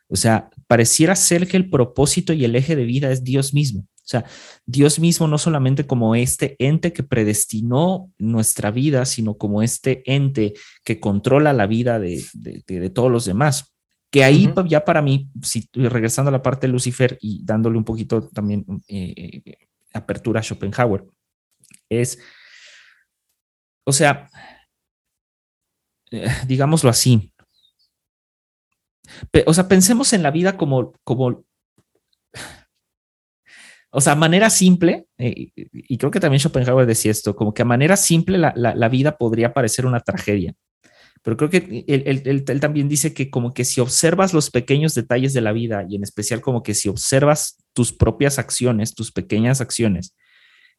O sea, pareciera ser que el propósito y el eje de vida es Dios mismo. O sea, Dios mismo no solamente como este ente que predestinó nuestra vida, sino como este ente que controla la vida de, todos los demás. Que ahí ya para mí, si regresando a la parte de Lucifer y dándole un poquito también eh, apertura a Schopenhauer, es, o sea, eh, digámoslo así, o sea, pensemos en la vida como, como o sea, a manera simple, eh, y creo que también Schopenhauer decía esto, como que a manera simple la, vida podría parecer una tragedia. Pero creo que él, también dice que como que si observas los pequeños detalles de la vida y en especial como que si observas tus propias acciones, tus pequeñas acciones,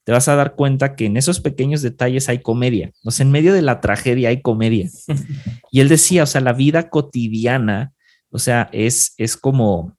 te vas a dar cuenta que en esos pequeños detalles hay comedia. O sea, en medio de la tragedia hay comedia. (laughs) Y él decía, o sea, la vida cotidiana, o sea, es, es como,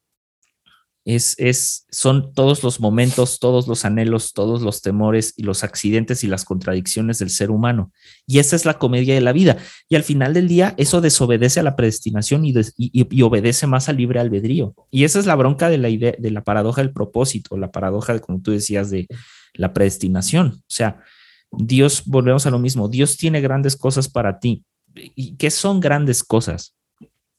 es, es, son todos los momentos, todos los anhelos, todos los temores y los accidentes y las contradicciones del ser humano. Y esa es la comedia de la vida. Y al final del día, eso desobedece a la predestinación y, y, obedece más al libre albedrío. Y esa es la bronca de la idea, de la paradoja del propósito, la paradoja, de, como tú decías, de la predestinación. O sea, Dios, volvemos a lo mismo, Dios tiene grandes cosas para ti. ¿Y qué son grandes cosas?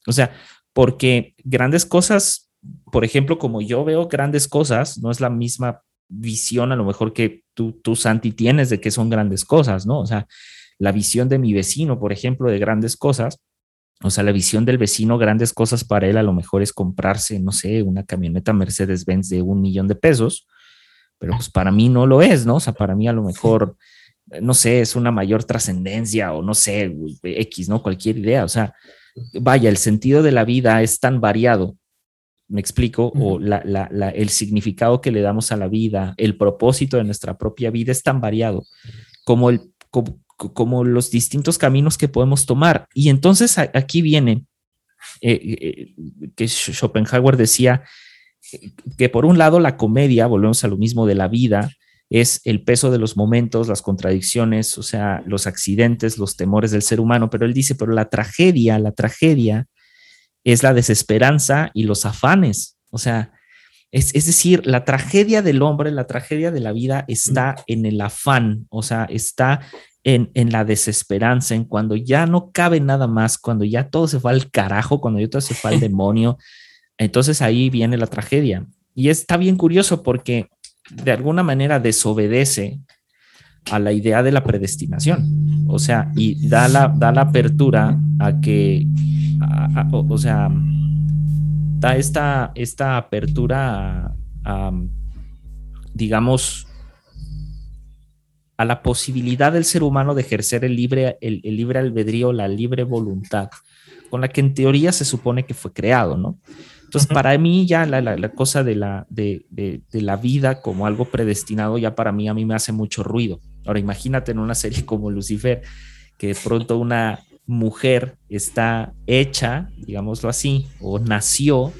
O sea, porque grandes cosas por ejemplo, como yo veo grandes cosas, no es la misma visión a lo mejor que tú, tú, Santi, tienes de que son grandes cosas, ¿no? O sea, la visión de mi vecino, por ejemplo, de grandes cosas, o sea, la visión del vecino, grandes cosas para él a lo mejor es comprarse, no sé, una camioneta Mercedes-Benz de un millón de pesos, pero pues para mí no lo es, ¿no? O sea, para mí a lo mejor, no sé, es una mayor trascendencia o no sé, X, ¿no? Cualquier idea, o sea, vaya, el sentido de la vida es tan variado me explico, o el significado que le damos a la vida, el propósito de nuestra propia vida es tan variado como, el, como, los distintos caminos que podemos tomar. Y entonces aquí viene eh, eh, que Schopenhauer decía que por un lado la comedia, volvemos a lo mismo de la vida, es el peso de los momentos, las contradicciones, o sea, los accidentes, los temores del ser humano, pero él dice, pero la tragedia, la tragedia es la desesperanza y los afanes. O sea, es, decir, la tragedia del hombre, la tragedia de la vida está en el afán, o sea, está en, en, la desesperanza, en cuando ya no cabe nada más, cuando ya todo se fue al carajo, cuando ya todo se fue al (laughs) demonio. Entonces ahí viene la tragedia. Y está bien curioso porque de alguna manera desobedece a la idea de la predestinación. O sea, y da la, da la apertura a que o, sea, da esta, esta apertura a, digamos, a la posibilidad del ser humano de ejercer el libre, el, libre albedrío, la libre voluntad, con la que en teoría se supone que fue creado, ¿no? Entonces, para mí ya la, cosa de la, de, de, la vida como algo predestinado, ya para mí, a mí me hace mucho ruido. Ahora, imagínate en una serie como Lucifer, que de pronto una, mujer está hecha, digámoslo así, o nació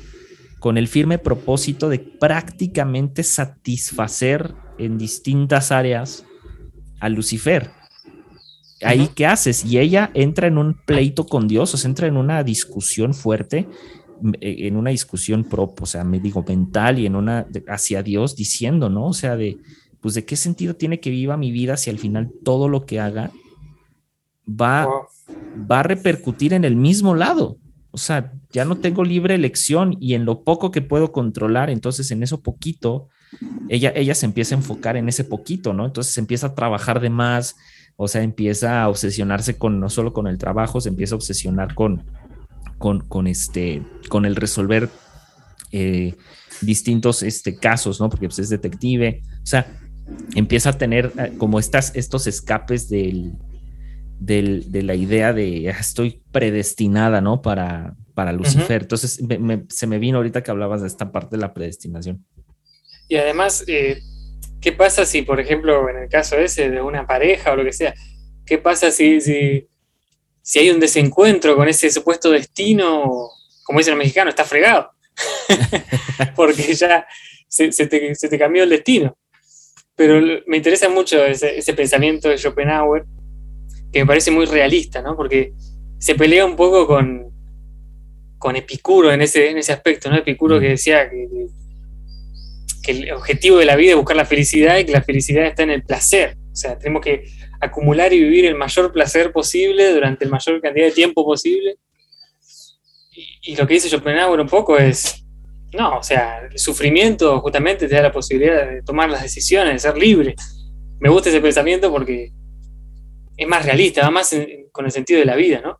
con el firme propósito de prácticamente satisfacer en distintas áreas a Lucifer. Ahí, ¿qué haces? Y ella entra en un pleito con Dios, o sea, entra en una discusión fuerte, e, en una discusión propia, o sea, me digo, mental y en una hacia Dios, diciendo, ¿no? O sea, de, pues, ¿de qué sentido tiene que viva mi vida si al final todo lo que haga va va a repercutir en el mismo lado. O sea, ya no tengo libre elección y en lo poco que puedo controlar, entonces en eso poquito, ella, ella se empieza a enfocar en ese poquito, ¿no? Entonces empieza a trabajar de más, o sea, empieza a obsesionarse con no solo con el trabajo, se empieza a obsesionar con, con, este, con el resolver eh, distintos este, casos, ¿no? Porque pues, es detective, o sea, empieza a tener eh, como estas, estos escapes del, de la idea de ah, estoy predestinada, ¿no? Para, para Lucifer. Entonces, se me vino ahorita que hablabas de esta parte de la predestinación. Y además, eh, ¿qué pasa si, por ejemplo, en el caso ese de una pareja o lo que sea, ¿Qué pasa si, si, si hay un desencuentro con ese supuesto destino? Como dicen los mexicanos, está fregado. (laughs) Porque ya se, te, cambió el destino. Pero me interesa mucho ese, pensamiento de Schopenhauer, que me parece muy realista, ¿no? Porque se pelea un poco con, con Epicuro en ese, en ese aspecto, ¿no? Epicuro que mm. decía que, que, el objetivo de la vida es buscar la felicidad y que la felicidad está en el placer. O sea, tenemos que acumular y vivir el mayor placer posible durante el mayor cantidad de tiempo posible. Y, y lo que dice Schopenhauer un poco es, no, o sea, el sufrimiento justamente te da la posibilidad de tomar las decisiones, de ser libre. Me gusta ese pensamiento porque es más realista, va más con el sentido de la vida, ¿no?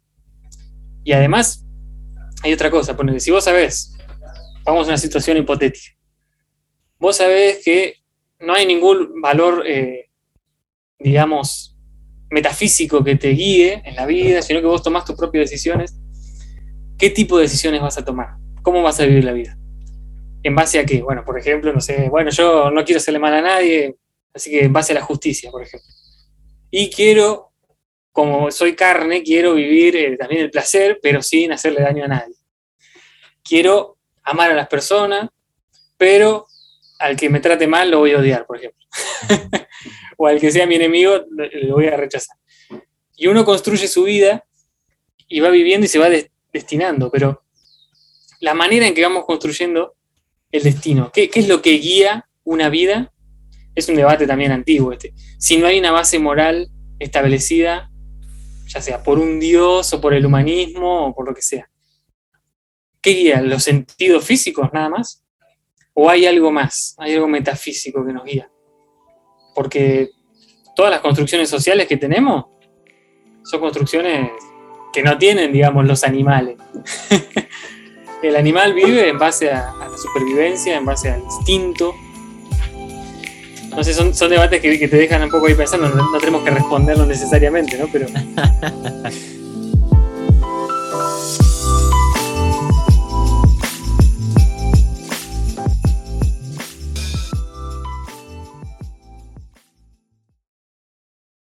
Y además, hay otra cosa, porque si vos sabés, vamos a una situación hipotética, vos sabés que no hay ningún valor, eh, digamos, metafísico que te guíe en la vida, sino que vos tomás tus propias decisiones, ¿qué tipo de decisiones vas a tomar? ¿Cómo vas a vivir la vida? ¿En base a qué? Bueno, por ejemplo, no sé, bueno, yo no quiero hacerle mal a nadie, así que en base a la justicia, por ejemplo. Y quiero, como soy carne, quiero vivir eh, también el placer, pero sin hacerle daño a nadie. Quiero amar a las personas, pero al que me trate mal lo voy a odiar, por ejemplo. (laughs) o al que sea mi enemigo lo voy a rechazar. Y uno construye su vida y va viviendo y se va destinando, pero la manera en que vamos construyendo el destino? ¿Qué, es lo que guía una vida? Es un debate también antiguo este. Si no hay una base moral establecida, ya sea por un dios o por el humanismo o por lo que sea, ¿qué guía? ¿Los sentidos físicos nada más? ¿O hay algo más? ¿Hay algo metafísico que nos guía? Porque todas las construcciones sociales que tenemos son construcciones que no tienen, digamos, los animales. (laughs) el animal vive en base a, la supervivencia, en base al instinto. No sé, son, debates que, te dejan un poco ahí pensando, no, tenemos que responderlo necesariamente, ¿no? Pero (laughs)